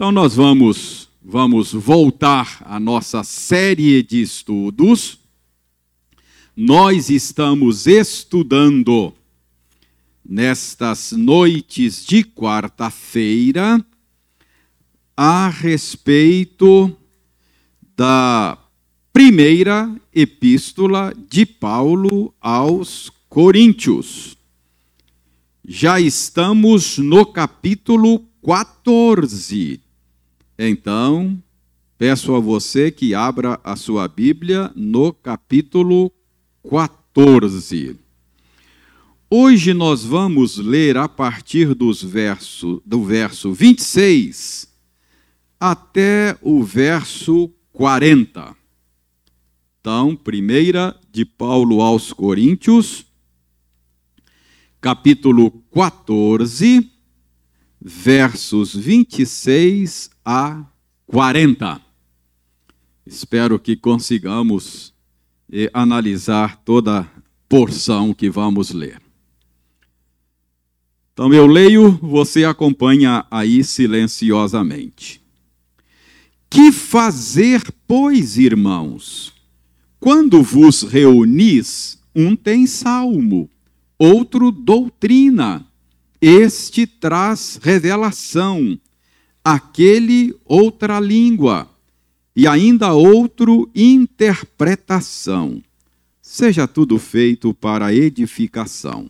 Então nós vamos vamos voltar à nossa série de estudos. Nós estamos estudando nestas noites de quarta-feira a respeito da primeira epístola de Paulo aos Coríntios. Já estamos no capítulo 14. Então, peço a você que abra a sua Bíblia no capítulo 14. Hoje nós vamos ler a partir dos verso, do verso 26 até o verso 40. Então, primeira de Paulo aos Coríntios, capítulo 14, versos 26 a 40. Espero que consigamos eh, analisar toda a porção que vamos ler. Então eu leio, você acompanha aí silenciosamente. Que fazer, pois, irmãos? Quando vos reunis, um tem salmo, outro doutrina, este traz revelação, aquele outra língua, e ainda outro interpretação. Seja tudo feito para edificação.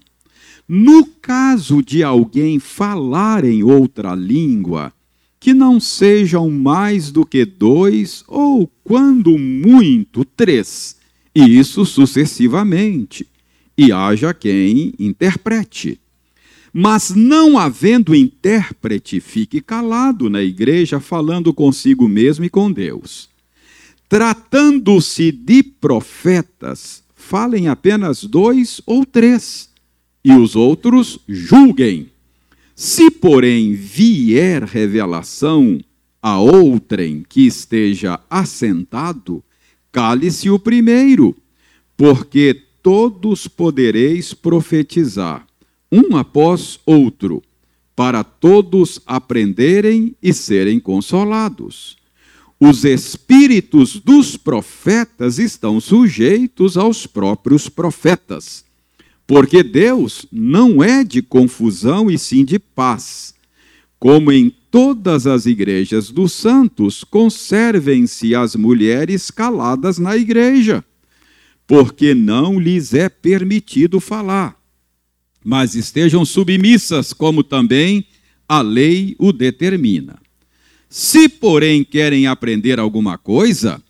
No caso de alguém falar em outra língua, que não sejam mais do que dois, ou, quando muito, três, e isso sucessivamente, e haja quem interprete. Mas não havendo intérprete, fique calado na igreja, falando consigo mesmo e com Deus. Tratando-se de profetas, falem apenas dois ou três, e os outros julguem. Se, porém, vier revelação a outrem que esteja assentado, cale-se o primeiro, porque todos podereis profetizar um após outro, para todos aprenderem e serem consolados. Os espíritos dos profetas estão sujeitos aos próprios profetas, porque Deus não é de confusão e sim de paz. Como em todas as igrejas dos santos, conservem-se as mulheres caladas na igreja, porque não lhes é permitido falar mas estejam submissas, como também a lei o determina. Se, porém, querem aprender alguma coisa,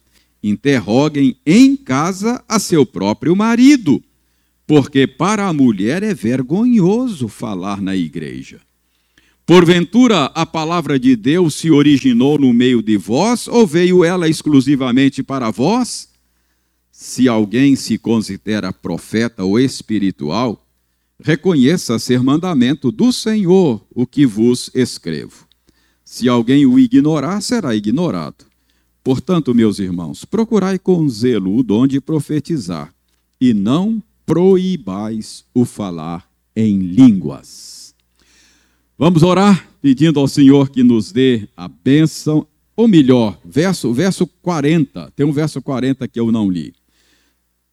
interroguem em casa a seu próprio marido, porque para a mulher é vergonhoso falar na igreja. Porventura, a palavra de Deus se originou no meio de vós, ou veio ela exclusivamente para vós? Se alguém se considera profeta ou espiritual, reconheça ser mandamento do Senhor o que vos escrevo. Se alguém o ignorar, será ignorado. Portanto, meus irmãos, procurai com zelo o dom de profetizar, e não proibais o falar em línguas. Vamos orar pedindo ao Senhor que nos dê a bênção, ou melhor, verso, verso 40, tem um verso 40 que eu não li.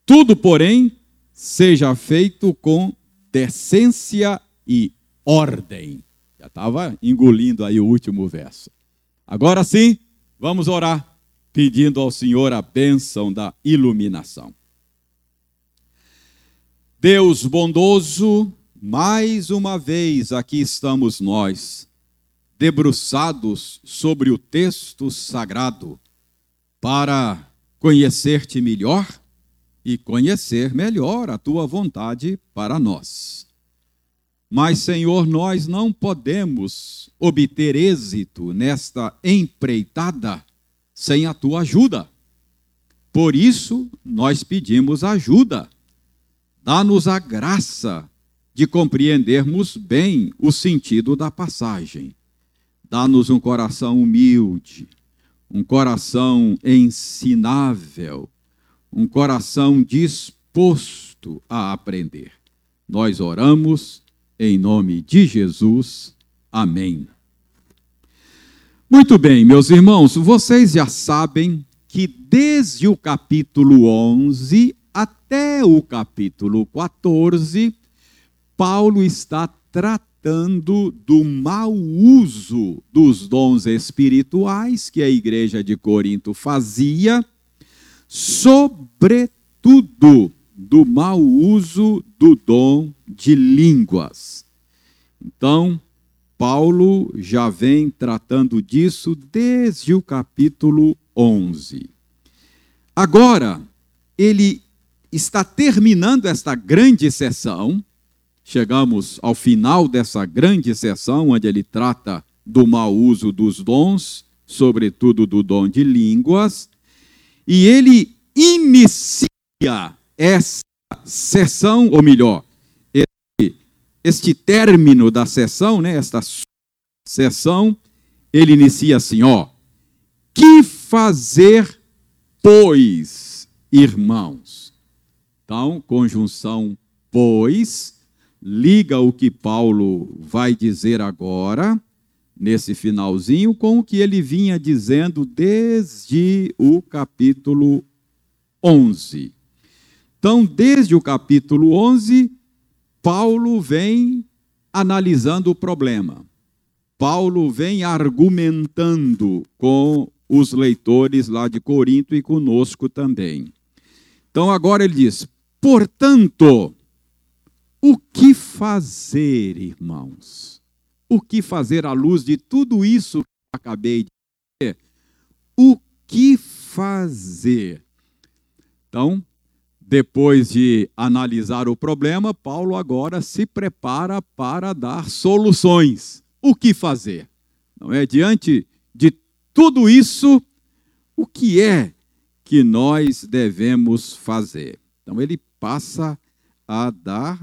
Tudo, porém, seja feito com decência e ordem. Já estava engolindo aí o último verso. Agora sim, vamos orar, pedindo ao Senhor a bênção da iluminação. Deus bondoso, mais uma vez aqui estamos nós, debruçados sobre o texto sagrado, para conhecer-te melhor e conhecer melhor a tua vontade para nós. Mas, Senhor, nós não podemos obter êxito nesta empreitada sem a tua ajuda. Por isso, nós pedimos ajuda. Dá-nos a graça de compreendermos bem o sentido da passagem. Dá-nos um coração humilde, um coração ensinável um coração disposto a aprender. Nós oramos em nome de Jesus. Amém. Muito bem, meus irmãos, vocês já sabem que desde o capítulo 11 até o capítulo 14, Paulo está tratando do mau uso dos dons espirituais que a igreja de Corinto fazia, sobretudo do mau uso do dom de línguas. Então, Paulo já vem tratando disso desde o capítulo 11. Agora, ele está terminando esta grande sessão, chegamos ao final dessa grande sessão, onde ele trata do mau uso dos dons, sobretudo do dom de línguas, e ele inicia essa sessão, ou melhor, este término da sessão, né, esta sessão, ele inicia assim, ó: Que fazer, pois, irmãos? Então, conjunção pois liga o que Paulo vai dizer agora nesse finalzinho com o que ele vinha dizendo desde o capítulo 11. Então, desde o capítulo 11, Paulo vem analisando o problema. Paulo vem argumentando com os leitores lá de Corinto e conosco também. Então agora ele diz: portanto, o que fazer, irmãos? O que fazer à luz de tudo isso que acabei de dizer? O que fazer? Então, depois de analisar o problema, Paulo agora se prepara para dar soluções. O que fazer? Não é diante de tudo isso, o que é que nós devemos fazer? Então ele passa a dar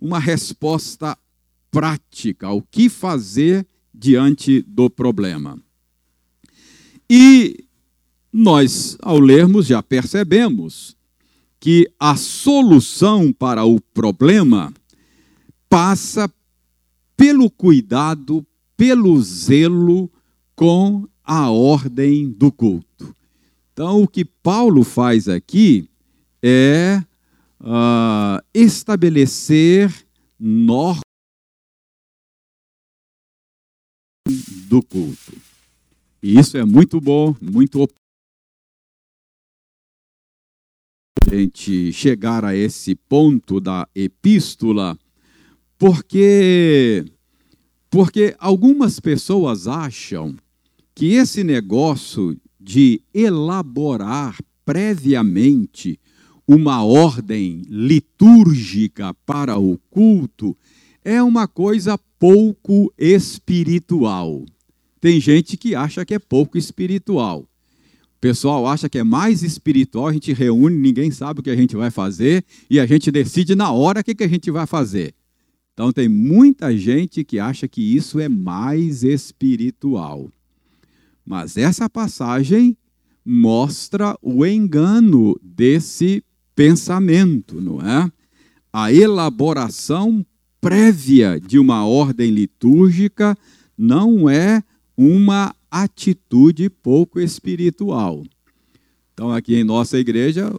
uma resposta prática, o que fazer diante do problema. E nós, ao lermos, já percebemos que a solução para o problema passa pelo cuidado, pelo zelo com a ordem do culto. Então, o que Paulo faz aqui é uh, estabelecer normas do culto. E isso é muito bom, muito gente chegar a esse ponto da epístola, porque porque algumas pessoas acham que esse negócio de elaborar previamente uma ordem litúrgica para o culto é uma coisa pouco espiritual. Tem gente que acha que é pouco espiritual pessoal acha que é mais espiritual, a gente reúne, ninguém sabe o que a gente vai fazer e a gente decide na hora o que a gente vai fazer. Então tem muita gente que acha que isso é mais espiritual. Mas essa passagem mostra o engano desse pensamento, não é? A elaboração prévia de uma ordem litúrgica não é uma atitude pouco espiritual. Então, aqui em nossa igreja,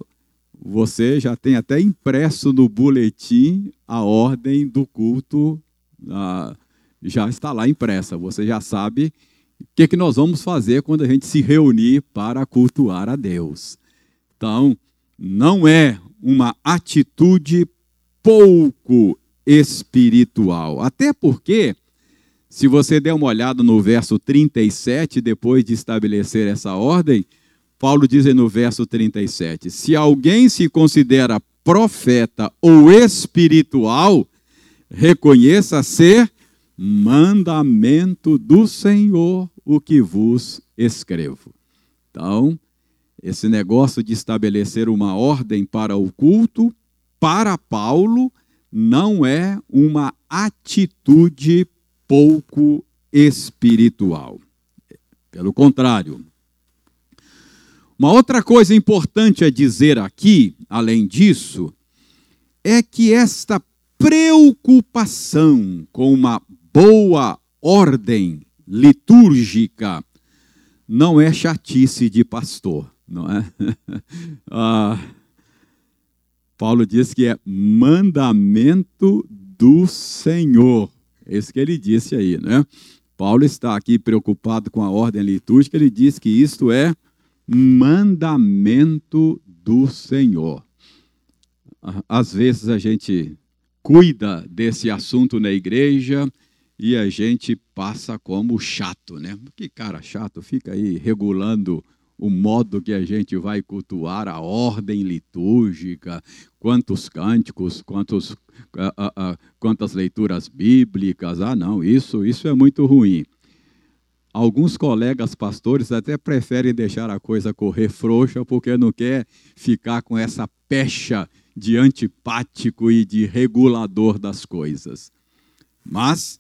você já tem até impresso no boletim a ordem do culto, ah, já está lá impressa. Você já sabe o que, que nós vamos fazer quando a gente se reunir para cultuar a Deus. Então, não é uma atitude pouco espiritual. Até porque se você der uma olhada no verso 37, depois de estabelecer essa ordem, Paulo diz no verso 37: Se alguém se considera profeta ou espiritual, reconheça ser mandamento do Senhor o que vos escrevo. Então, esse negócio de estabelecer uma ordem para o culto, para Paulo, não é uma atitude pouco espiritual. Pelo contrário. Uma outra coisa importante a dizer aqui, além disso, é que esta preocupação com uma boa ordem litúrgica não é chatice de pastor, não é? ah, Paulo diz que é mandamento do Senhor. Isso que ele disse aí, né? Paulo está aqui preocupado com a ordem litúrgica, ele diz que isto é mandamento do Senhor. Às vezes a gente cuida desse assunto na igreja e a gente passa como chato, né? Que cara chato, fica aí regulando o modo que a gente vai cultuar, a ordem litúrgica, quantos cânticos, quantos, uh, uh, uh, quantas leituras bíblicas. Ah, não, isso, isso é muito ruim. Alguns colegas pastores até preferem deixar a coisa correr frouxa porque não quer ficar com essa pecha de antipático e de regulador das coisas. Mas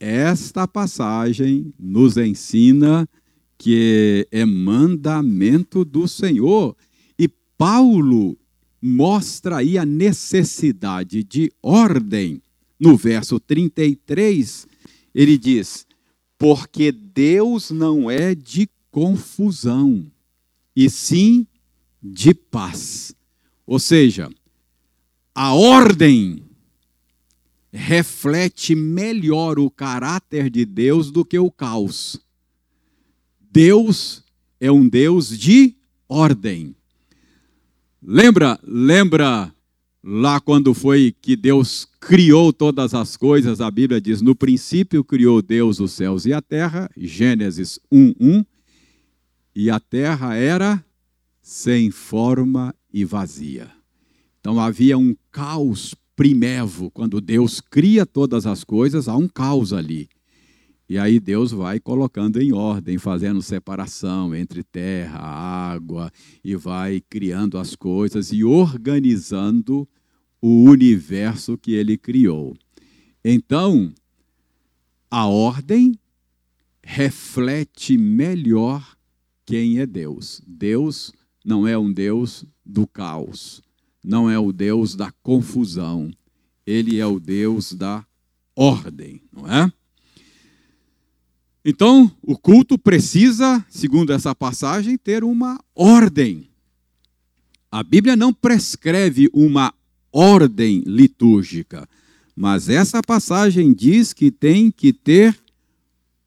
esta passagem nos ensina que é mandamento do Senhor. E Paulo mostra aí a necessidade de ordem. No verso 33, ele diz: Porque Deus não é de confusão, e sim de paz. Ou seja, a ordem reflete melhor o caráter de Deus do que o caos. Deus é um Deus de ordem. Lembra, lembra lá quando foi que Deus criou todas as coisas, a Bíblia diz: "No princípio criou Deus os céus e a terra", Gênesis 1:1. E a terra era sem forma e vazia. Então havia um caos primevo, quando Deus cria todas as coisas, há um caos ali. E aí Deus vai colocando em ordem, fazendo separação entre terra, água, e vai criando as coisas e organizando o universo que ele criou. Então, a ordem reflete melhor quem é Deus. Deus não é um Deus do caos, não é o Deus da confusão. Ele é o Deus da ordem, não é? Então, o culto precisa, segundo essa passagem, ter uma ordem. A Bíblia não prescreve uma ordem litúrgica, mas essa passagem diz que tem que ter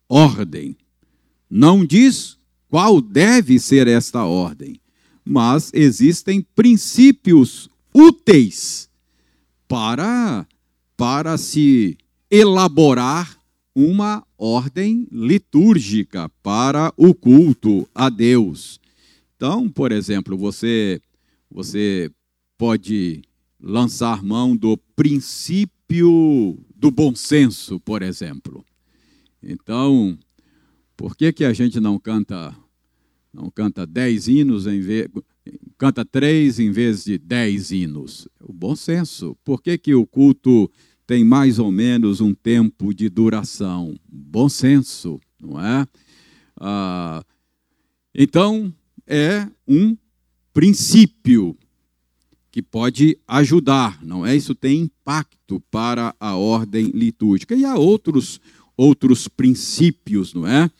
ordem. Não diz qual deve ser esta ordem, mas existem princípios úteis para para se elaborar uma ordem litúrgica para o culto a Deus. Então, por exemplo, você você pode lançar mão do princípio do bom senso, por exemplo. Então, por que, que a gente não canta não canta dez hinos em vez canta três em vez de dez hinos? O bom senso. Por que, que o culto tem mais ou menos um tempo de duração. Bom senso, não é? Ah, então, é um princípio que pode ajudar, não é? Isso tem impacto para a ordem litúrgica. E há outros, outros princípios, não é?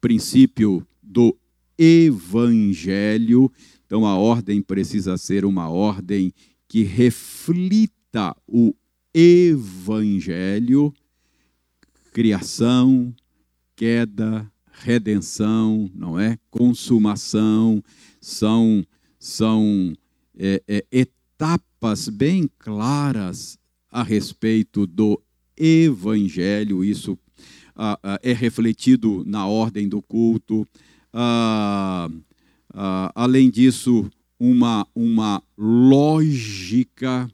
Princípio do evangelho. Então, a ordem precisa ser uma ordem que reflita o evangelho, criação, queda, redenção, não é? Consumação, são, são é, é, etapas bem claras a respeito do evangelho, isso ah, ah, é refletido na ordem do culto. Ah, além disso, uma, uma lógica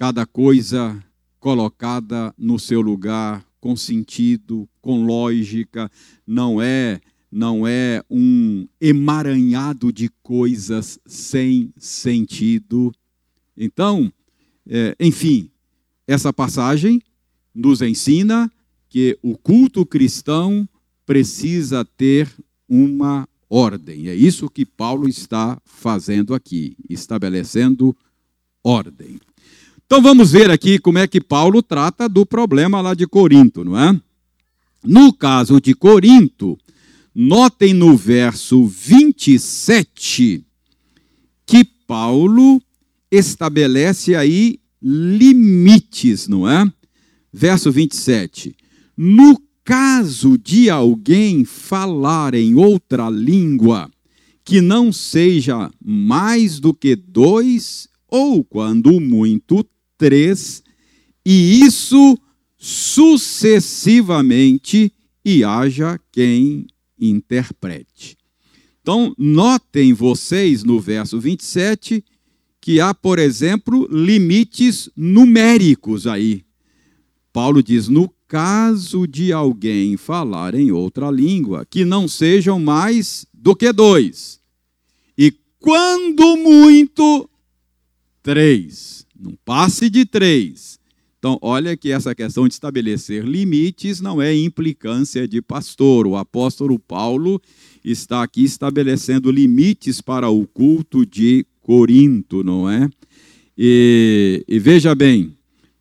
cada coisa colocada no seu lugar, com sentido, com lógica, não é não é um emaranhado de coisas sem sentido. Então, é, enfim, essa passagem nos ensina que o culto cristão precisa ter uma ordem. É isso que Paulo está fazendo aqui, estabelecendo ordem. Então vamos ver aqui como é que Paulo trata do problema lá de Corinto, não é? No caso de Corinto, notem no verso 27 que Paulo estabelece aí limites, não é? Verso 27. No caso de alguém falar em outra língua que não seja mais do que dois, ou quando muito, três, e isso sucessivamente, e haja quem interprete. Então, notem vocês no verso 27 que há, por exemplo, limites numéricos aí. Paulo diz: no caso de alguém falar em outra língua, que não sejam mais do que dois. E quando muito, três. Não passe de três. Então, olha que essa questão de estabelecer limites não é implicância de pastor. O apóstolo Paulo está aqui estabelecendo limites para o culto de Corinto, não é? E, e veja bem,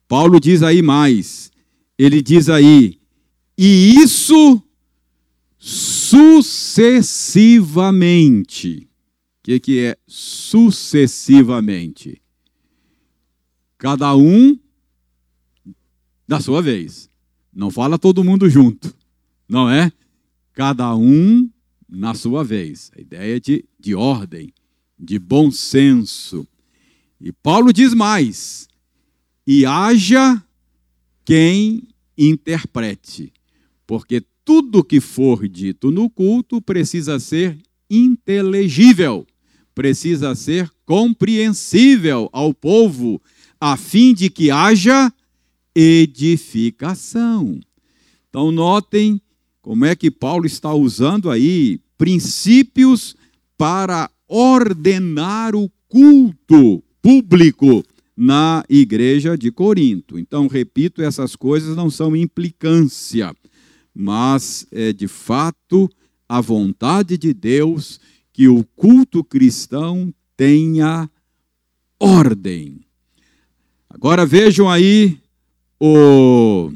Paulo diz aí mais. Ele diz aí, e isso sucessivamente. O que, que é sucessivamente? Cada um da sua vez. Não fala todo mundo junto, não é? Cada um na sua vez. A ideia de, de ordem, de bom senso. E Paulo diz mais: e haja quem interprete, porque tudo que for dito no culto precisa ser inteligível, precisa ser compreensível ao povo, a fim de que haja edificação. Então, notem como é que Paulo está usando aí princípios para ordenar o culto público na igreja de Corinto. Então, repito, essas coisas não são implicância, mas é de fato a vontade de Deus que o culto cristão tenha ordem. Agora vejam aí o.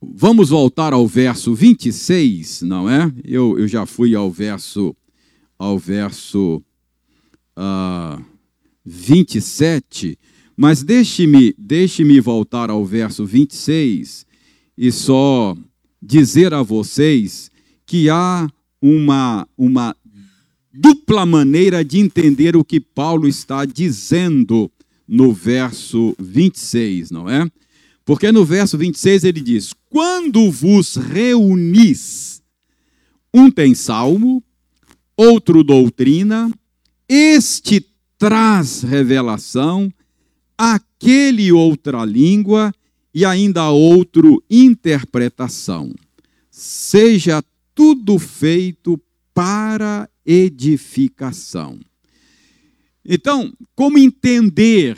Vamos voltar ao verso 26, não é? Eu, eu já fui ao verso, ao verso uh, ah, 27, mas deixe-me deixe -me voltar ao verso 26 e só dizer a vocês que há uma, uma dupla maneira de entender o que Paulo está dizendo no verso 26, não é? Porque no verso 26 ele diz: Quando vos reunis, um tem salmo, outro doutrina, este traz revelação, aquele outra língua e ainda outro interpretação. Seja tudo feito para edificação. Então, como entender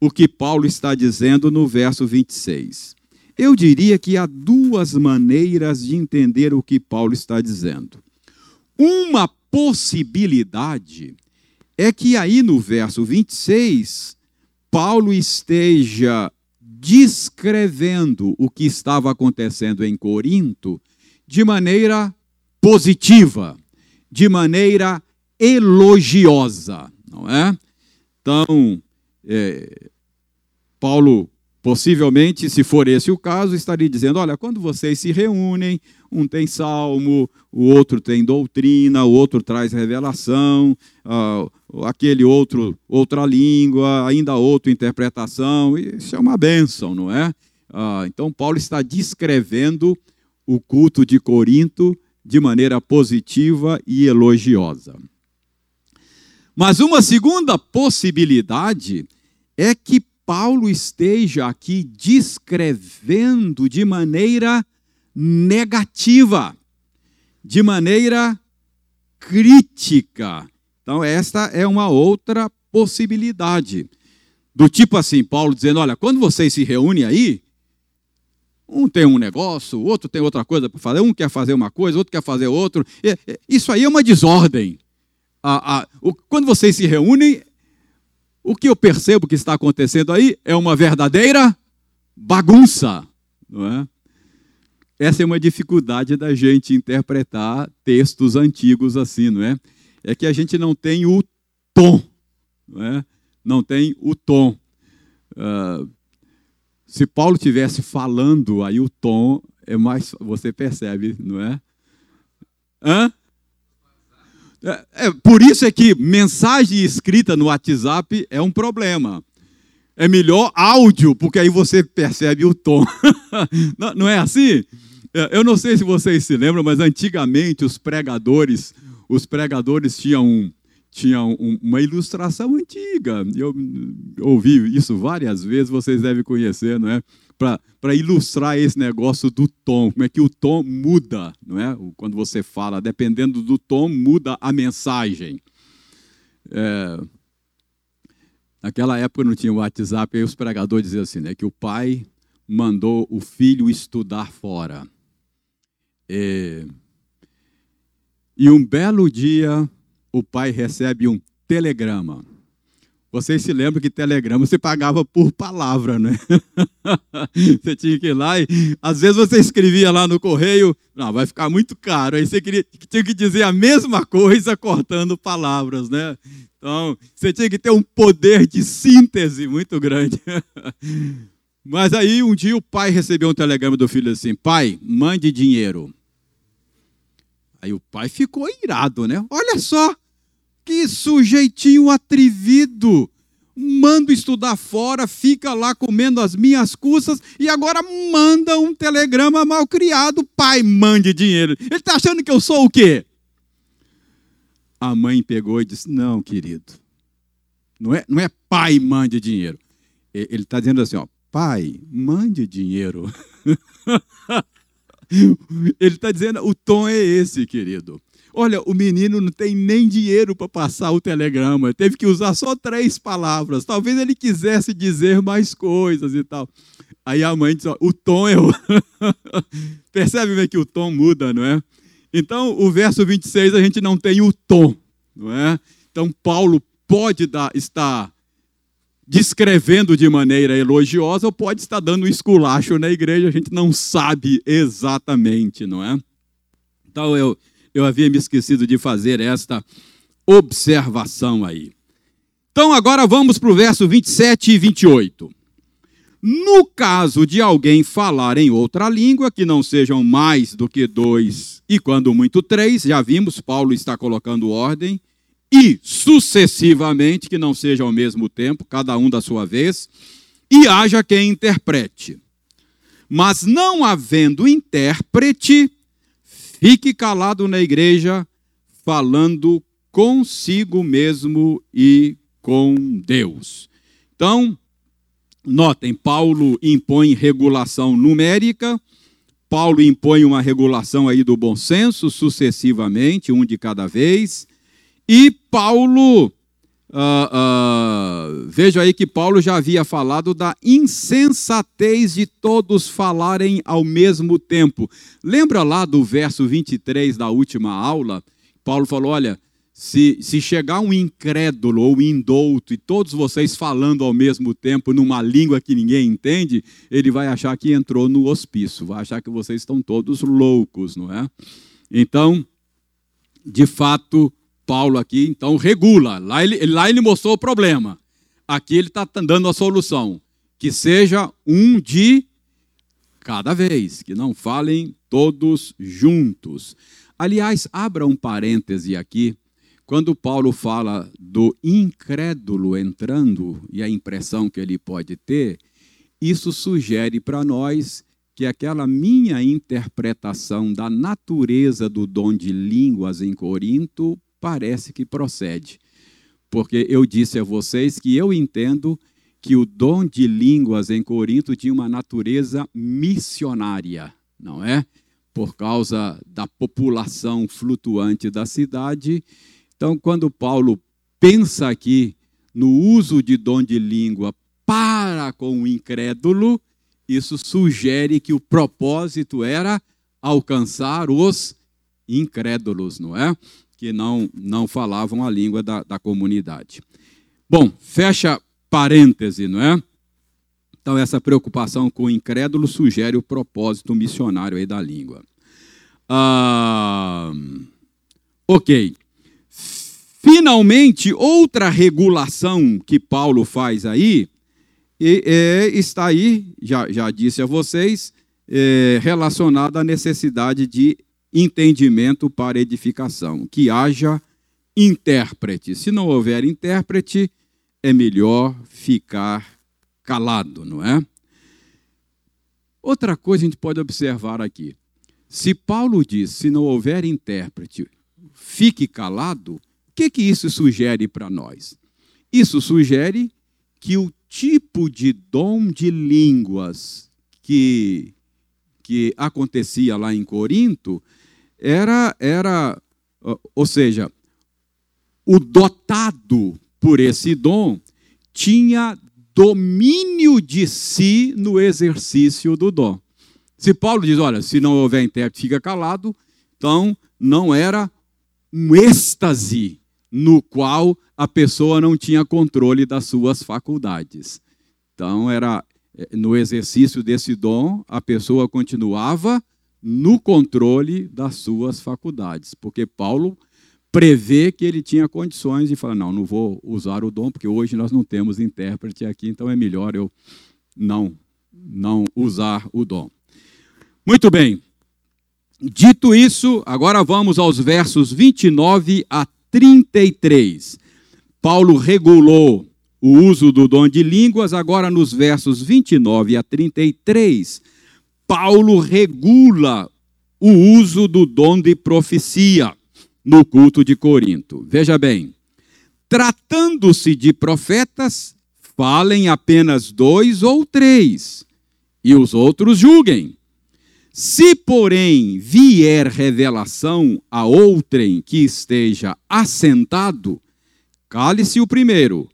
o que Paulo está dizendo no verso 26? Eu diria que há duas maneiras de entender o que Paulo está dizendo. Uma possibilidade é que aí no verso 26, Paulo esteja descrevendo o que estava acontecendo em Corinto de maneira positiva, de maneira elogiosa não é? Então, é, Paulo, possivelmente, se for esse o caso, estaria dizendo: olha, quando vocês se reúnem, um tem salmo, o outro tem doutrina, o outro traz revelação, uh, aquele outro, outra língua, ainda outra interpretação, isso é uma bênção, não é? Uh, então, Paulo está descrevendo o culto de Corinto de maneira positiva e elogiosa. Mas uma segunda possibilidade é que Paulo esteja aqui descrevendo de maneira negativa, de maneira crítica. Então, esta é uma outra possibilidade. Do tipo assim, Paulo dizendo: olha, quando vocês se reúnem aí, um tem um negócio, o outro tem outra coisa para fazer, um quer fazer uma coisa, outro quer fazer outro. Isso aí é uma desordem a, a, o, quando vocês se reúnem, o que eu percebo que está acontecendo aí é uma verdadeira bagunça. Não é? essa é uma dificuldade da gente interpretar textos antigos assim, não é? É que a gente não tem o tom, não é? Não tem o tom. Uh, se Paulo tivesse falando, aí o tom é mais, você percebe, não é? Hã? É, é, por isso é que mensagem escrita no WhatsApp é um problema. É melhor áudio, porque aí você percebe o tom. não, não é assim? É, eu não sei se vocês se lembram, mas antigamente os pregadores, os pregadores tinham um, tinha um, uma ilustração antiga. Eu ouvi isso várias vezes, vocês devem conhecer, não é? Para ilustrar esse negócio do tom, como é que o tom muda, não é? Quando você fala, dependendo do tom, muda a mensagem. É, naquela época não tinha WhatsApp, aí os pregadores diziam assim, né? Que o pai mandou o filho estudar fora. É, e um belo dia o pai recebe um telegrama. Vocês se lembram que telegrama você pagava por palavra, né? você tinha que ir lá e às vezes você escrevia lá no correio, não, vai ficar muito caro. Aí você queria, tinha que dizer a mesma coisa cortando palavras, né? Então, você tinha que ter um poder de síntese muito grande. Mas aí um dia o pai recebeu um telegrama do filho assim: pai, mande dinheiro. Aí o pai ficou irado, né? Olha só, que sujeitinho atrevido. Mando estudar fora, fica lá comendo as minhas custas e agora manda um telegrama mal criado. Pai, mande dinheiro. Ele está achando que eu sou o quê? A mãe pegou e disse: Não, querido. Não é, não é pai, mande dinheiro. Ele está dizendo assim: ó, Pai, mande dinheiro. Ele está dizendo, o tom é esse, querido. Olha, o menino não tem nem dinheiro para passar o telegrama, teve que usar só três palavras. Talvez ele quisesse dizer mais coisas e tal. Aí a mãe diz: ó, o tom é. Percebe que o tom muda, não é? Então, o verso 26 a gente não tem o tom, não é? Então, Paulo pode dar, estar descrevendo de maneira elogiosa ou pode estar dando um esculacho na igreja, a gente não sabe exatamente, não é? Então eu, eu havia me esquecido de fazer esta observação aí. Então agora vamos para o verso 27 e 28. No caso de alguém falar em outra língua, que não sejam mais do que dois e quando muito três, já vimos, Paulo está colocando ordem, e sucessivamente, que não seja ao mesmo tempo, cada um da sua vez, e haja quem interprete. Mas não havendo intérprete, fique calado na igreja, falando consigo mesmo e com Deus. Então, notem, Paulo impõe regulação numérica, Paulo impõe uma regulação aí do bom senso sucessivamente, um de cada vez, e Paulo, uh, veja aí que Paulo já havia falado da insensatez de todos falarem ao mesmo tempo. Lembra lá do verso 23 da última aula? Paulo falou: olha. Se, se, chegar um incrédulo ou indouto e todos vocês falando ao mesmo tempo numa língua que ninguém entende, ele vai achar que entrou no hospício, vai achar que vocês estão todos loucos, não é? Então, de fato, Paulo aqui, então, regula. Lá ele, lá ele mostrou o problema. Aqui ele está dando a solução. Que seja um de cada vez, que não falem todos juntos. Aliás, abra um parêntese aqui. Quando Paulo fala do incrédulo entrando e a impressão que ele pode ter, isso sugere para nós que aquela minha interpretação da natureza do dom de línguas em Corinto parece que procede. Porque eu disse a vocês que eu entendo que o dom de línguas em Corinto tinha uma natureza missionária, não é? Por causa da população flutuante da cidade. Então, quando Paulo pensa aqui no uso de dom de língua para com o incrédulo, isso sugere que o propósito era alcançar os incrédulos, não é? Que não, não falavam a língua da, da comunidade. Bom, fecha parêntese, não é? Então, essa preocupação com o incrédulo sugere o propósito missionário aí da língua. Ah, ok. Finalmente, outra regulação que Paulo faz aí é, está aí, já, já disse a vocês, é, relacionada à necessidade de entendimento para edificação, que haja intérprete. Se não houver intérprete, é melhor ficar calado, não é? Outra coisa a gente pode observar aqui. Se Paulo diz, se não houver intérprete, fique calado, o que, que isso sugere para nós? Isso sugere que o tipo de dom de línguas que, que acontecia lá em Corinto era, era, ou seja, o dotado por esse dom tinha domínio de si no exercício do dom. Se Paulo diz, olha, se não houver intérprete, fica calado, então não era um êxtase no qual a pessoa não tinha controle das suas faculdades. Então era eh, no exercício desse dom, a pessoa continuava no controle das suas faculdades, porque Paulo prevê que ele tinha condições de falar: não, não vou usar o dom, porque hoje nós não temos intérprete aqui, então é melhor eu não, não usar o dom. Muito bem. Dito isso, agora vamos aos versos 29 a 33. Paulo regulou o uso do dom de línguas, agora nos versos 29 a 33 Paulo regula o uso do dom de profecia no culto de Corinto. Veja bem, tratando-se de profetas, falem apenas dois ou três, e os outros julguem. Se, porém, vier revelação a outrem que esteja assentado, cale-se o primeiro,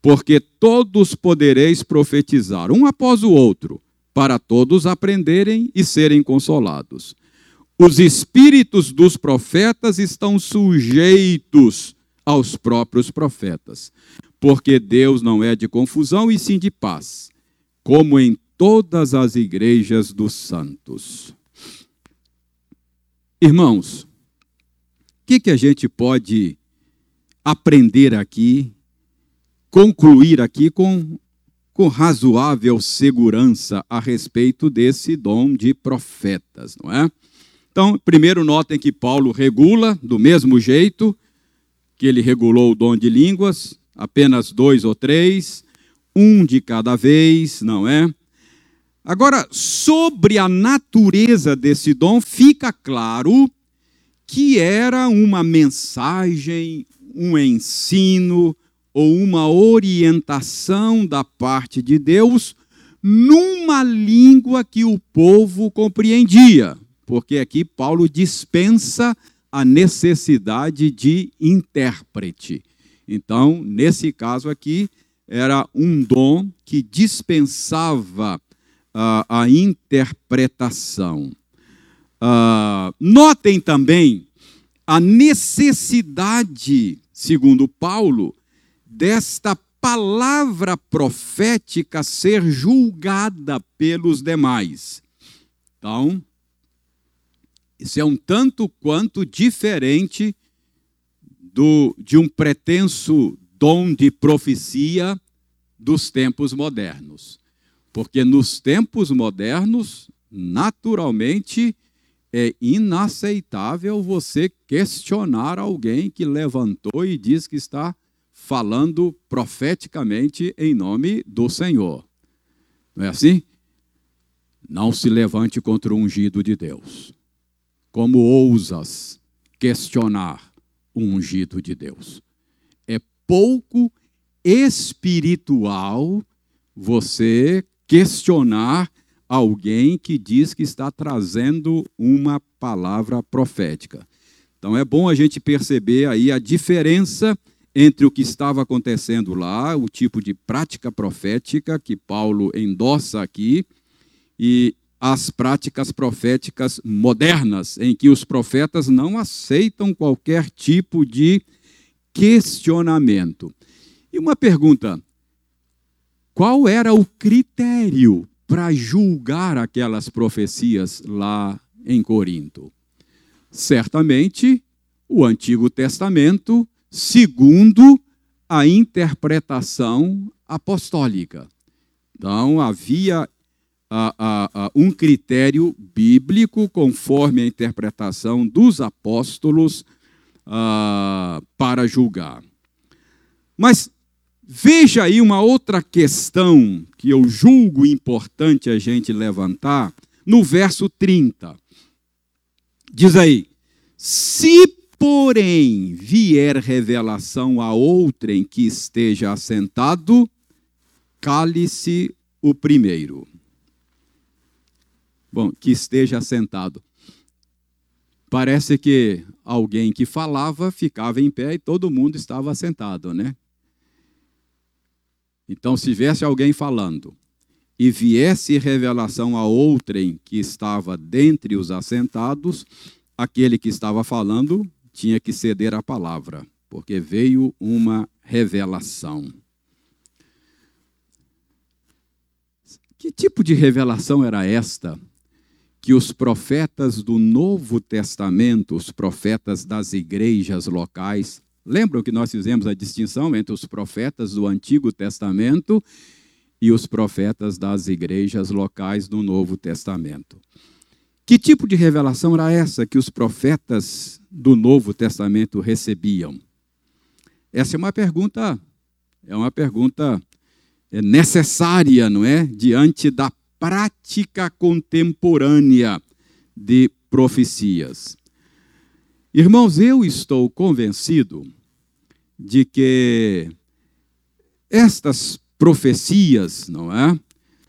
porque todos podereis profetizar, um após o outro para todos aprenderem e serem consolados. Os espíritos dos profetas estão sujeitos aos próprios profetas, porque Deus não é de confusão e sim de paz, como em todas as igrejas dos santos. Irmãos, o que, que a gente pode aprender aqui, concluir aqui com com razoável segurança a respeito desse dom de profetas, não é? Então, primeiro notem que Paulo regula do mesmo jeito que ele regulou o dom de línguas, apenas dois ou três, um de cada vez, não é? Agora, sobre a natureza desse dom, fica claro que era uma mensagem, um ensino, ou uma orientação da parte de Deus numa língua que o povo compreendia, porque aqui Paulo dispensa a necessidade de intérprete. Então, nesse caso aqui, era um dom que dispensava uh, a interpretação. Uh, notem também a necessidade, segundo Paulo, desta palavra profética ser julgada pelos demais. Então, isso é um tanto quanto diferente do, de um pretenso dom de profecia dos tempos modernos. Porque nos tempos modernos, naturalmente, é inaceitável você questionar alguém que levantou e diz que está falando profeticamente em nome do Senhor. Não é assim? Não se levante contra o ungido de Deus. Como ousas questionar o ungido de Deus? É pouco espiritual você questionar alguém que diz que está trazendo uma palavra profética. Então é bom a gente perceber aí a diferença entre o que estava acontecendo lá, o tipo de prática profética que Paulo endossa aqui, e as práticas proféticas modernas, em que os profetas não aceitam qualquer tipo de questionamento. E uma pergunta: qual era o critério para julgar aquelas profecias lá em Corinto? Certamente o Antigo Testamento, segundo a interpretação apostólica. Então, havia a, a, a, um critério bíblico, conforme a interpretação dos apóstolos, ah, para julgar. Mas veja aí uma outra questão que eu julgo importante a gente levantar, no verso 30. Diz aí: se porém vier revelação a outrem que esteja assentado, cale-se o primeiro. Bom, que esteja assentado. Parece que alguém que falava ficava em pé e todo mundo estava sentado, né? Então, se viesse alguém falando e viesse revelação a outrem que estava dentre os assentados, aquele que estava falando tinha que ceder a palavra, porque veio uma revelação. Que tipo de revelação era esta que os profetas do Novo Testamento, os profetas das igrejas locais, lembram que nós fizemos a distinção entre os profetas do Antigo Testamento e os profetas das igrejas locais do Novo Testamento? Que tipo de revelação era essa que os profetas do Novo Testamento recebiam? Essa é uma pergunta, é uma pergunta é necessária, não é? Diante da prática contemporânea de profecias. Irmãos, eu estou convencido de que estas profecias, não é?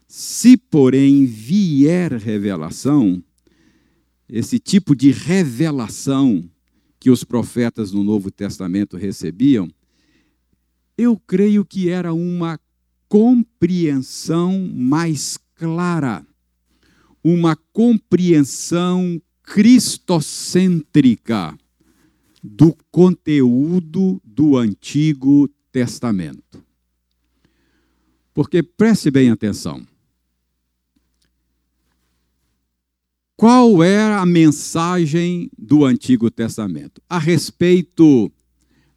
Se porém vier revelação, esse tipo de revelação que os profetas no Novo Testamento recebiam, eu creio que era uma compreensão mais clara, uma compreensão cristocêntrica do conteúdo do Antigo Testamento. Porque preste bem atenção. Qual era a mensagem do Antigo Testamento? A respeito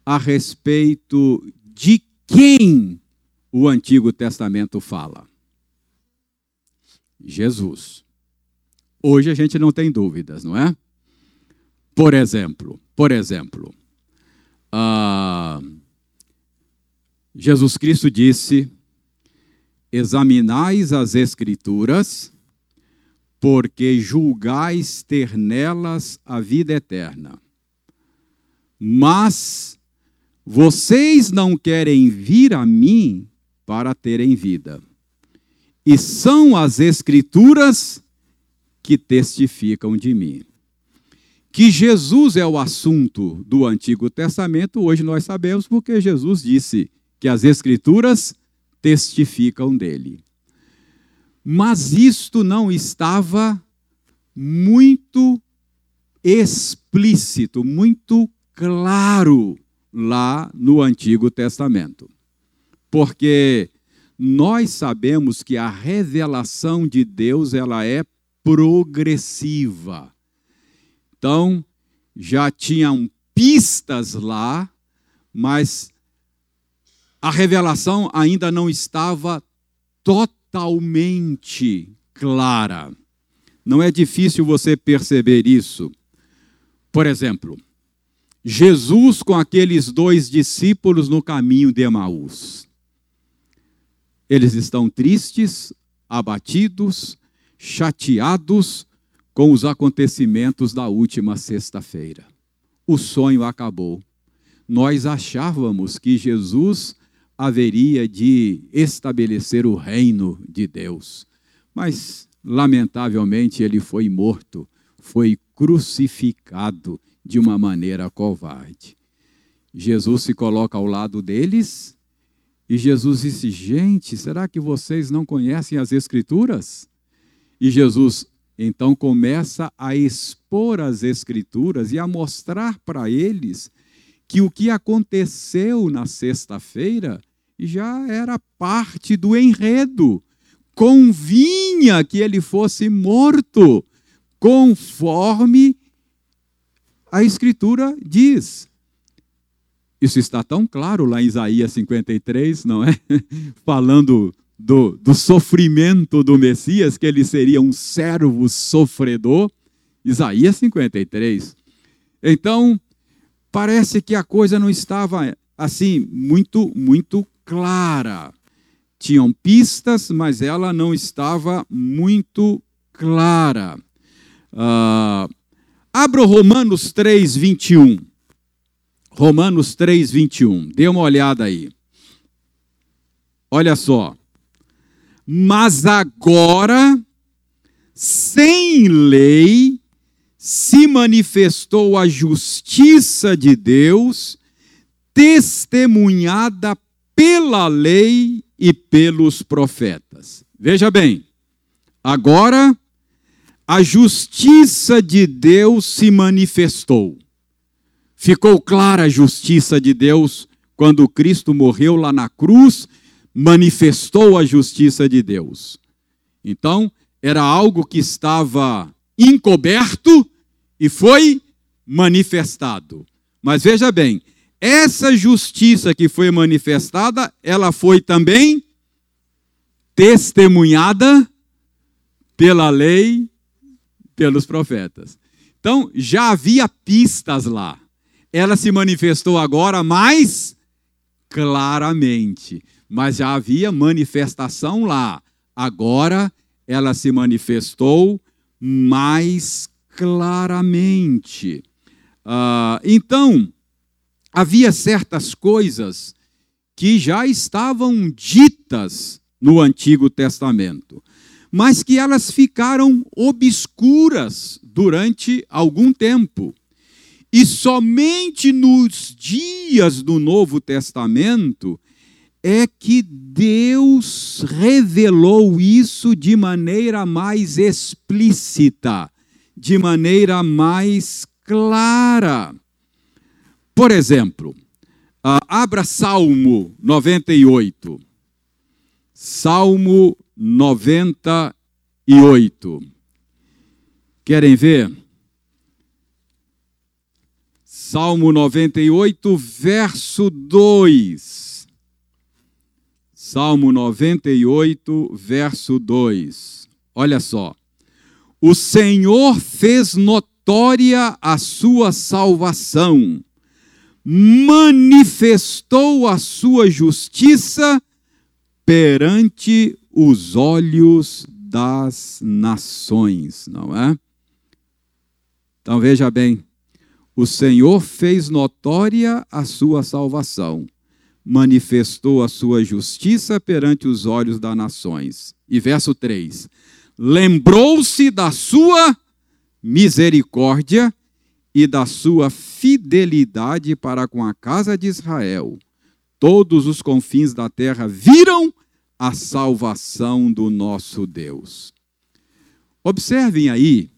a respeito de quem o Antigo Testamento fala? Jesus. Hoje a gente não tem dúvidas, não é? Por exemplo, por exemplo, uh, Jesus Cristo disse: examinais as Escrituras, porque julgais ter nelas a vida eterna. Mas vocês não querem vir a mim para terem vida. E são as Escrituras que testificam de mim. Que Jesus é o assunto do Antigo Testamento, hoje nós sabemos porque Jesus disse que as Escrituras testificam dele. Mas isto não estava muito explícito, muito claro lá no Antigo Testamento. Porque nós sabemos que a revelação de Deus ela é progressiva. Então, já tinham pistas lá, mas a revelação ainda não estava totalmente clara. Não é difícil você perceber isso. Por exemplo, Jesus com aqueles dois discípulos no caminho de Emaús. Eles estão tristes, abatidos, chateados com os acontecimentos da última sexta-feira. O sonho acabou. Nós achávamos que Jesus haveria de estabelecer o reino de Deus, mas, lamentavelmente, ele foi morto, foi crucificado de uma maneira covarde. Jesus se coloca ao lado deles e Jesus disse: Gente, será que vocês não conhecem as Escrituras? E Jesus então começa a expor as Escrituras e a mostrar para eles que o que aconteceu na sexta-feira já era parte do enredo. Convinha que ele fosse morto, conforme a Escritura diz. Isso está tão claro lá em Isaías 53, não é? Falando do, do sofrimento do Messias, que ele seria um servo sofredor. Isaías 53. Então, parece que a coisa não estava assim muito muito clara. Tinham pistas, mas ela não estava muito clara. Uh, abra Romanos 3, 21. Romanos 3, 21. Dê uma olhada aí. Olha só. Mas agora, sem lei, se manifestou a justiça de Deus, testemunhada pela lei e pelos profetas. Veja bem, agora a justiça de Deus se manifestou. Ficou clara a justiça de Deus quando Cristo morreu lá na cruz, manifestou a justiça de Deus. Então, era algo que estava encoberto e foi manifestado. Mas veja bem, essa justiça que foi manifestada, ela foi também testemunhada pela lei, pelos profetas. Então, já havia pistas lá. Ela se manifestou agora mais claramente, mas já havia manifestação lá. Agora ela se manifestou mais claramente. Uh, então, havia certas coisas que já estavam ditas no Antigo Testamento, mas que elas ficaram obscuras durante algum tempo. E somente nos dias do Novo Testamento é que Deus revelou isso de maneira mais explícita, de maneira mais clara. Por exemplo, abra Salmo 98. Salmo 98. Querem ver? Salmo 98, verso 2. Salmo 98, verso 2. Olha só. O Senhor fez notória a sua salvação manifestou a sua justiça perante os olhos das nações, não é? Então veja bem, o Senhor fez notória a sua salvação, manifestou a sua justiça perante os olhos das nações. E verso 3: lembrou-se da sua misericórdia e da sua fidelidade para com a casa de Israel. Todos os confins da terra viram a salvação do nosso Deus. Observem aí,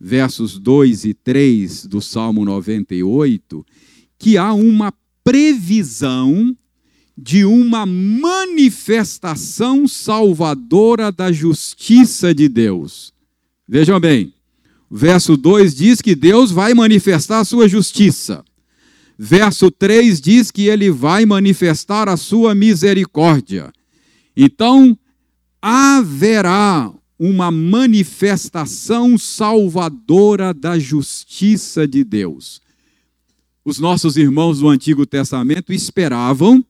versos 2 e 3 do Salmo 98, que há uma previsão de uma manifestação salvadora da justiça de Deus. Vejam bem, Verso 2 diz que Deus vai manifestar a sua justiça. Verso 3 diz que ele vai manifestar a sua misericórdia. Então, haverá uma manifestação salvadora da justiça de Deus. Os nossos irmãos do Antigo Testamento esperavam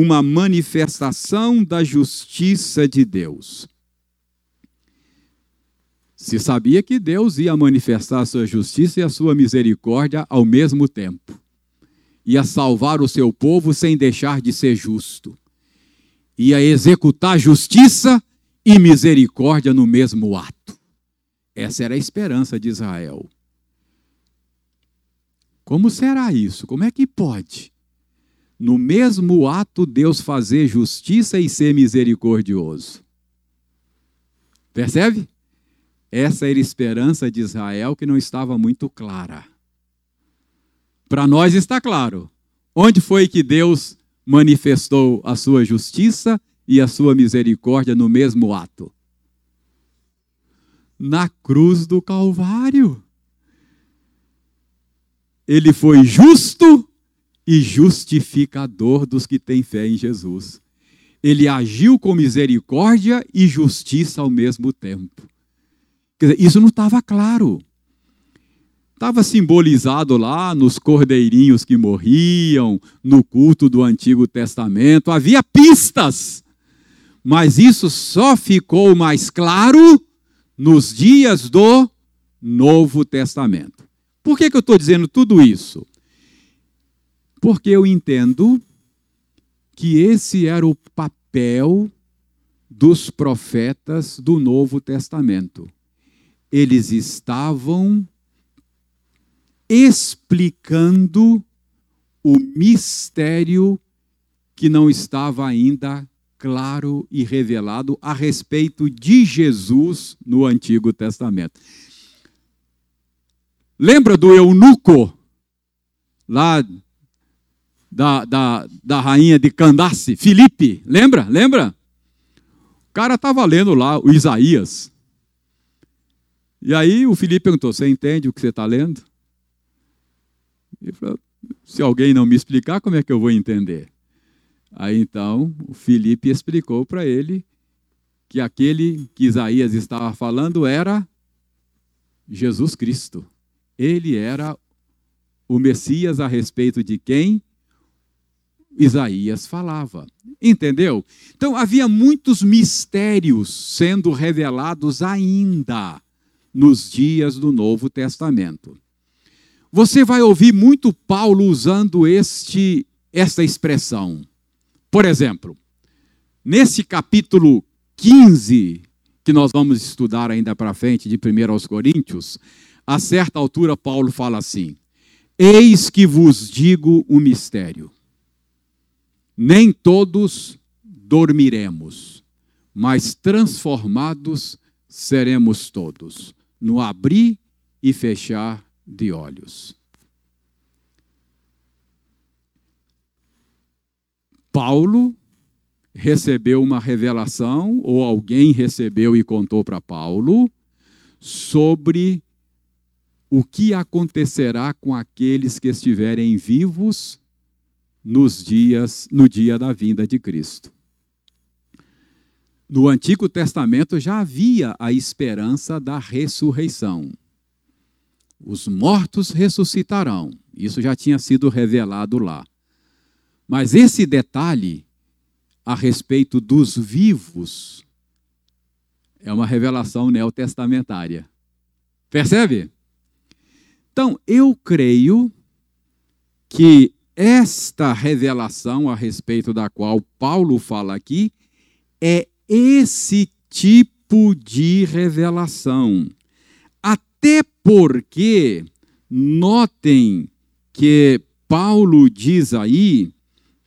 uma manifestação da justiça de Deus se sabia que Deus ia manifestar a sua justiça e a sua misericórdia ao mesmo tempo. Ia salvar o seu povo sem deixar de ser justo. Ia executar justiça e misericórdia no mesmo ato. Essa era a esperança de Israel. Como será isso? Como é que pode? No mesmo ato, Deus fazer justiça e ser misericordioso. Percebe? Essa era a esperança de Israel que não estava muito clara. Para nós está claro. Onde foi que Deus manifestou a sua justiça e a sua misericórdia no mesmo ato? Na cruz do Calvário. Ele foi justo e justificador dos que têm fé em Jesus. Ele agiu com misericórdia e justiça ao mesmo tempo. Quer dizer, isso não estava claro. Estava simbolizado lá nos cordeirinhos que morriam, no culto do Antigo Testamento. Havia pistas, mas isso só ficou mais claro nos dias do Novo Testamento. Por que, que eu estou dizendo tudo isso? Porque eu entendo que esse era o papel dos profetas do Novo Testamento. Eles estavam explicando o mistério que não estava ainda claro e revelado a respeito de Jesus no Antigo Testamento. Lembra do eunuco, lá da, da, da rainha de Candace, Filipe? Lembra? Lembra? O cara estava lendo lá o Isaías. E aí o Filipe perguntou: Você entende o que você está lendo? Ele falou, se alguém não me explicar, como é que eu vou entender? Aí então o Filipe explicou para ele que aquele que Isaías estava falando era Jesus Cristo. Ele era o Messias a respeito de quem Isaías falava. Entendeu? Então havia muitos mistérios sendo revelados ainda nos dias do Novo Testamento. Você vai ouvir muito Paulo usando este esta expressão. Por exemplo, nesse capítulo 15 que nós vamos estudar ainda para frente de 1 aos Coríntios, a certa altura Paulo fala assim: Eis que vos digo um mistério. Nem todos dormiremos, mas transformados seremos todos, no abrir e fechar de olhos. Paulo recebeu uma revelação, ou alguém recebeu e contou para Paulo, sobre o que acontecerá com aqueles que estiverem vivos nos dias no dia da vinda de Cristo. No Antigo Testamento já havia a esperança da ressurreição. Os mortos ressuscitarão. Isso já tinha sido revelado lá. Mas esse detalhe a respeito dos vivos é uma revelação neotestamentária. Percebe? Então, eu creio que esta revelação a respeito da qual Paulo fala aqui é esse tipo de revelação. Até porque, notem que Paulo diz aí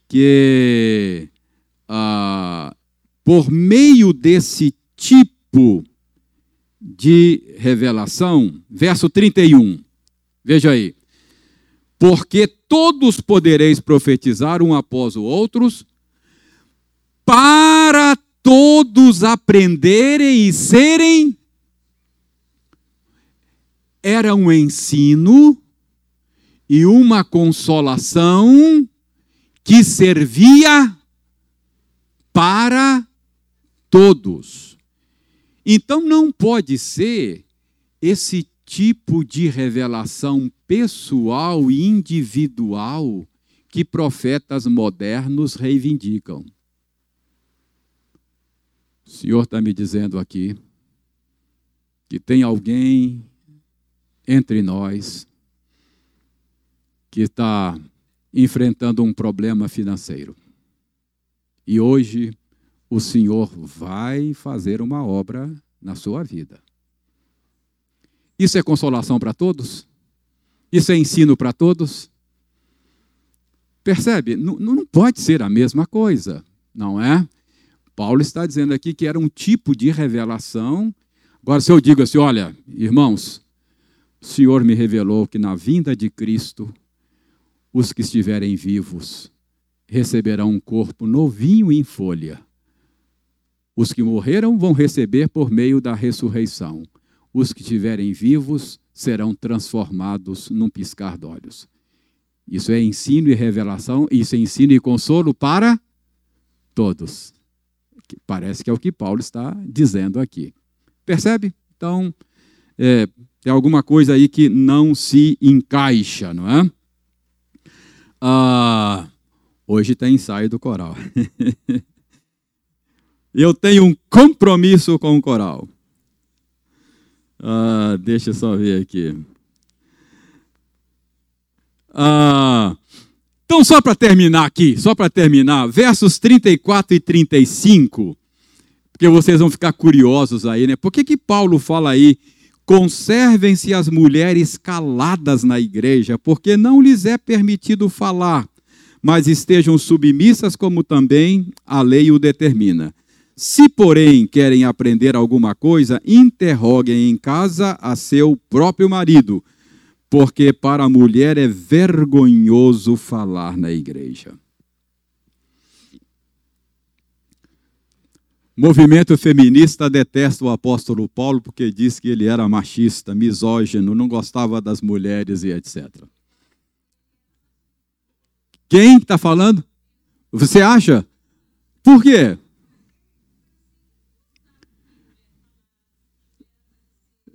que ah, por meio desse tipo de revelação, verso 31, veja aí, porque todos podereis profetizar um após o outro, para todos aprenderem e serem era um ensino e uma consolação que servia para todos. Então não pode ser esse tipo de revelação pessoal e individual que profetas modernos reivindicam. O Senhor está me dizendo aqui que tem alguém entre nós que está enfrentando um problema financeiro. E hoje o Senhor vai fazer uma obra na sua vida. Isso é consolação para todos? Isso é ensino para todos? Percebe? Não, não pode ser a mesma coisa, não é? Paulo está dizendo aqui que era um tipo de revelação. Agora, se eu digo assim, olha, irmãos, o Senhor me revelou que na vinda de Cristo, os que estiverem vivos receberão um corpo novinho em folha. Os que morreram vão receber por meio da ressurreição. Os que estiverem vivos serão transformados num piscar de olhos. Isso é ensino e revelação, isso é ensino e consolo para todos. Parece que é o que Paulo está dizendo aqui. Percebe? Então, é, tem alguma coisa aí que não se encaixa, não é? Ah, hoje tem ensaio do coral. Eu tenho um compromisso com o coral. Ah, deixa eu só ver aqui. Ah, então, só para terminar aqui, só para terminar, versos 34 e 35, porque vocês vão ficar curiosos aí, né? Por que, que Paulo fala aí, conservem-se as mulheres caladas na igreja, porque não lhes é permitido falar, mas estejam submissas como também a lei o determina. Se, porém, querem aprender alguma coisa, interroguem em casa a seu próprio marido, porque para a mulher é vergonhoso falar na igreja. Movimento feminista detesta o apóstolo Paulo porque diz que ele era machista, misógino, não gostava das mulheres e etc. Quem está falando? Você acha? Por quê?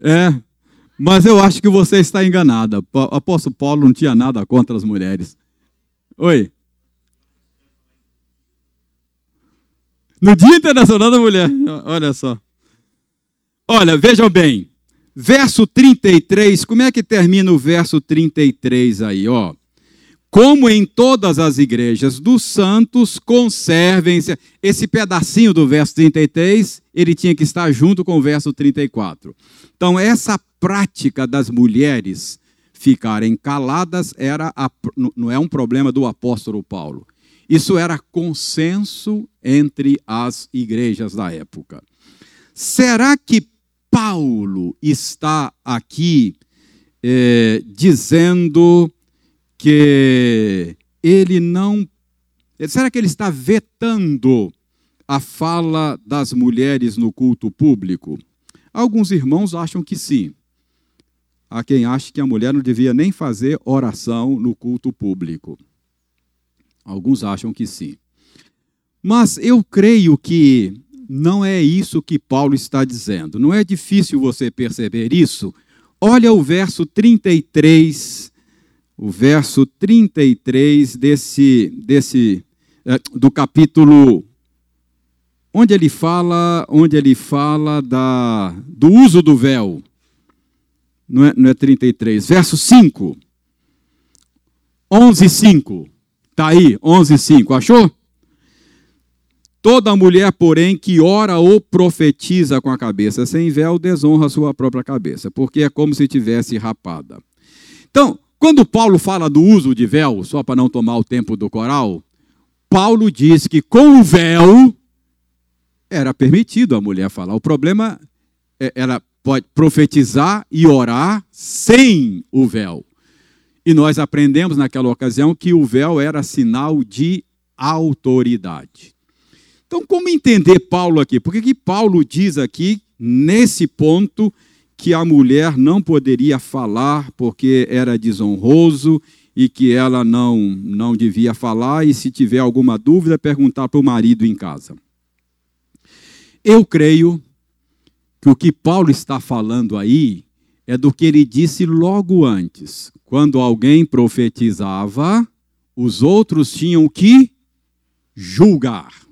É, mas eu acho que você está enganada. Apóstolo Paulo não tinha nada contra as mulheres. Oi. No Dia Internacional da Mulher. Olha só. Olha, vejam bem. Verso 33, como é que termina o verso 33 aí, ó? Como em todas as igrejas dos santos, conservem-se. Esse pedacinho do verso 33, ele tinha que estar junto com o verso 34. Então, essa prática das mulheres ficarem caladas era a, não é um problema do apóstolo Paulo. Isso era consenso entre as igrejas da época. Será que Paulo está aqui é, dizendo que ele não. Será que ele está vetando a fala das mulheres no culto público? Alguns irmãos acham que sim. Há quem ache que a mulher não devia nem fazer oração no culto público. Alguns acham que sim. Mas eu creio que não é isso que Paulo está dizendo. Não é difícil você perceber isso. Olha o verso 33 o verso 33 desse, desse é, do capítulo onde ele fala, onde ele fala da, do uso do véu. Não é, não é 33, verso 5. 11, 5. Está aí, 11, 5. Achou? Toda mulher, porém, que ora ou profetiza com a cabeça sem véu, desonra a sua própria cabeça, porque é como se tivesse rapada. Então, quando Paulo fala do uso de véu, só para não tomar o tempo do coral, Paulo diz que com o véu era permitido a mulher falar. O problema é, ela pode profetizar e orar sem o véu. E nós aprendemos naquela ocasião que o véu era sinal de autoridade. Então, como entender Paulo aqui? Por que, Paulo diz aqui, nesse ponto, que a mulher não poderia falar porque era desonroso e que ela não, não devia falar, e se tiver alguma dúvida, perguntar para o marido em casa. Eu creio que o que Paulo está falando aí é do que ele disse logo antes. Quando alguém profetizava, os outros tinham que julgar.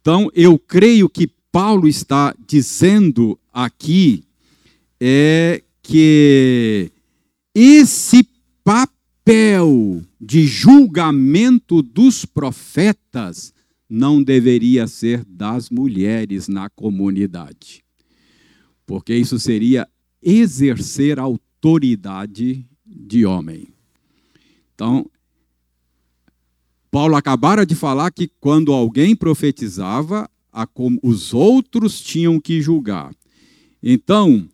Então, eu creio que Paulo está dizendo aqui é que esse papel de julgamento dos profetas não deveria ser das mulheres na comunidade, porque isso seria exercer autoridade de homem. Então, Paulo acabara de falar que quando alguém profetizava, os outros tinham que julgar. Então,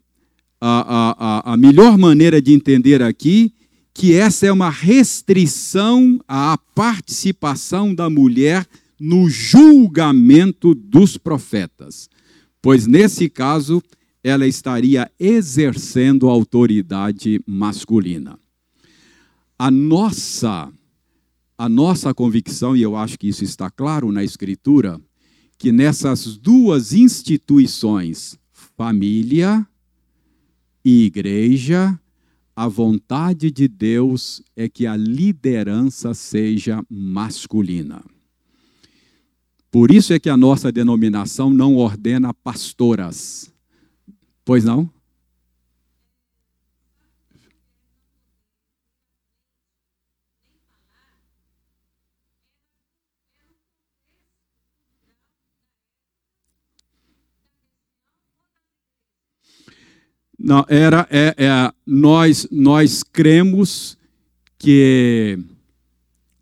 a, a, a melhor maneira de entender aqui que essa é uma restrição à participação da mulher no julgamento dos profetas, pois nesse caso ela estaria exercendo autoridade masculina. A nossa a nossa convicção, e eu acho que isso está claro na escritura, que nessas duas instituições, família e igreja, a vontade de Deus é que a liderança seja masculina. Por isso é que a nossa denominação não ordena pastoras. Pois não? Não, era, é, é, nós, nós cremos que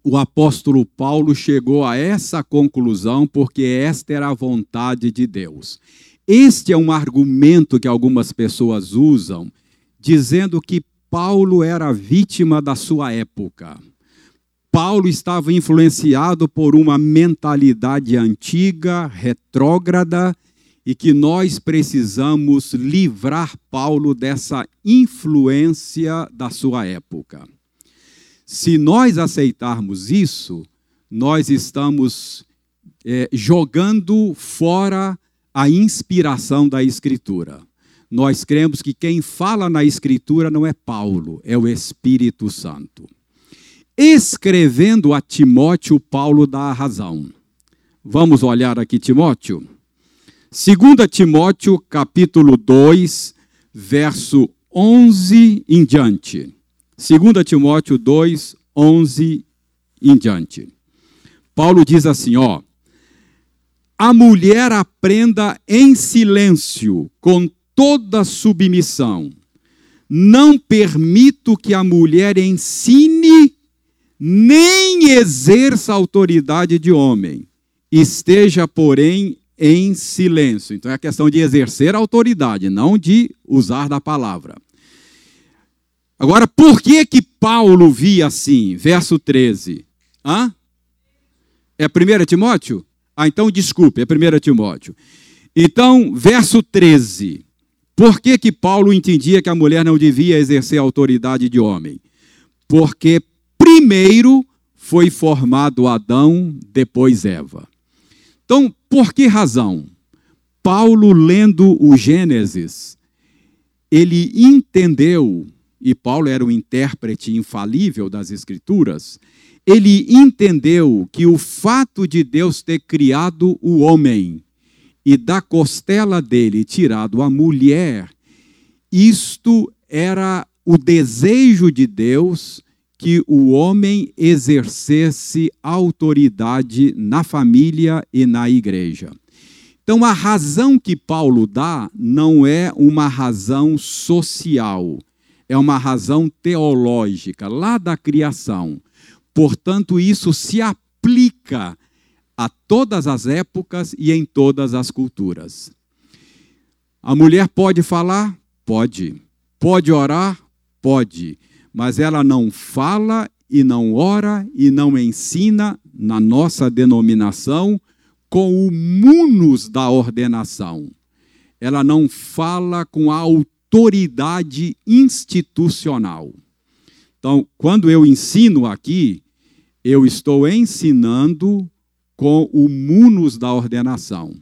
o apóstolo Paulo chegou a essa conclusão porque esta era a vontade de Deus. Este é um argumento que algumas pessoas usam, dizendo que Paulo era vítima da sua época. Paulo estava influenciado por uma mentalidade antiga, retrógrada, e que nós precisamos livrar Paulo dessa influência da sua época. Se nós aceitarmos isso, nós estamos é, jogando fora a inspiração da Escritura. Nós cremos que quem fala na Escritura não é Paulo, é o Espírito Santo. Escrevendo a Timóteo, Paulo dá a razão. Vamos olhar aqui, Timóteo. 2 Timóteo, capítulo 2, verso 11 em diante. 2 Timóteo 2, 11 em diante. Paulo diz assim, ó: A mulher aprenda em silêncio, com toda submissão. Não permito que a mulher ensine nem exerça autoridade de homem. Esteja, porém, em silêncio. Então é a questão de exercer a autoridade, não de usar da palavra. Agora, por que que Paulo via assim? Verso 13. Hã? É 1 Timóteo? Ah, então desculpe, é 1 Timóteo. Então, verso 13. Por que que Paulo entendia que a mulher não devia exercer a autoridade de homem? Porque primeiro foi formado Adão, depois Eva. Então, por que razão? Paulo, lendo o Gênesis, ele entendeu, e Paulo era o intérprete infalível das Escrituras, ele entendeu que o fato de Deus ter criado o homem e da costela dele tirado a mulher, isto era o desejo de Deus que o homem exercesse autoridade na família e na igreja. Então, a razão que Paulo dá não é uma razão social, é uma razão teológica, lá da criação. Portanto, isso se aplica a todas as épocas e em todas as culturas. A mulher pode falar? Pode. Pode orar? Pode mas ela não fala e não ora e não ensina na nossa denominação com o munus da ordenação. Ela não fala com a autoridade institucional. Então, quando eu ensino aqui, eu estou ensinando com o munus da ordenação.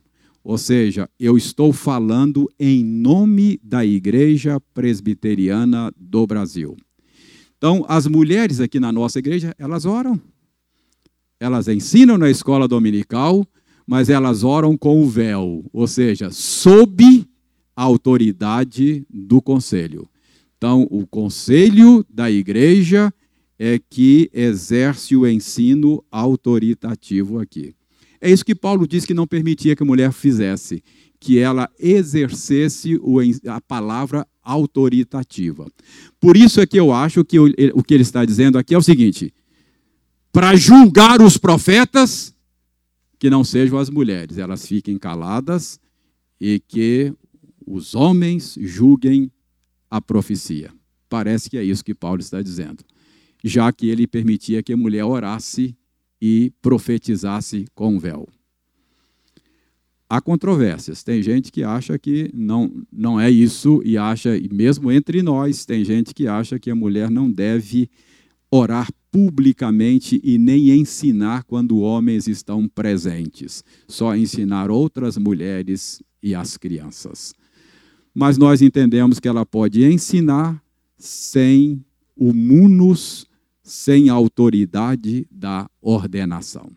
Ou seja, eu estou falando em nome da Igreja Presbiteriana do Brasil. Então, as mulheres aqui na nossa igreja, elas oram. Elas ensinam na escola dominical, mas elas oram com o véu, ou seja, sob a autoridade do conselho. Então, o conselho da igreja é que exerce o ensino autoritativo aqui. É isso que Paulo diz que não permitia que a mulher fizesse, que ela exercesse a palavra autoritativa. Por isso é que eu acho que o que ele está dizendo aqui é o seguinte: para julgar os profetas, que não sejam as mulheres, elas fiquem caladas e que os homens julguem a profecia. Parece que é isso que Paulo está dizendo. já que ele permitia que a mulher orasse e profetizasse com véu. Há controvérsias. Tem gente que acha que não, não é isso e acha, e mesmo entre nós, tem gente que acha que a mulher não deve orar publicamente e nem ensinar quando homens estão presentes, só ensinar outras mulheres e as crianças. Mas nós entendemos que ela pode ensinar sem o munus, sem a autoridade da ordenação.